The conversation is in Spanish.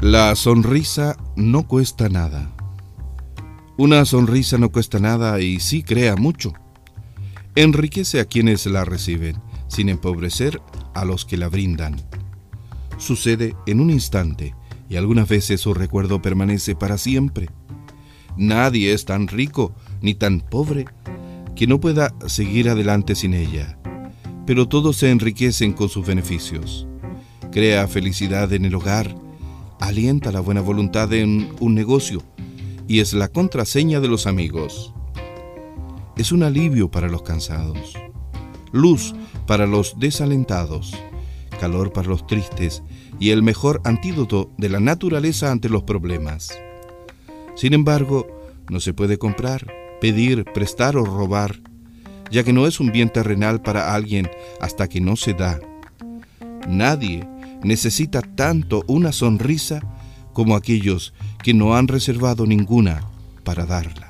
La sonrisa no cuesta nada. Una sonrisa no cuesta nada y sí crea mucho. Enriquece a quienes la reciben, sin empobrecer a los que la brindan. Sucede en un instante y algunas veces su recuerdo permanece para siempre. Nadie es tan rico ni tan pobre que no pueda seguir adelante sin ella, pero todos se enriquecen con sus beneficios. Crea felicidad en el hogar, alienta la buena voluntad en un negocio y es la contraseña de los amigos. Es un alivio para los cansados, luz para los desalentados, calor para los tristes y el mejor antídoto de la naturaleza ante los problemas. Sin embargo, no se puede comprar, pedir, prestar o robar, ya que no es un bien terrenal para alguien hasta que no se da. Nadie necesita tanto una sonrisa como aquellos que no han reservado ninguna para darla.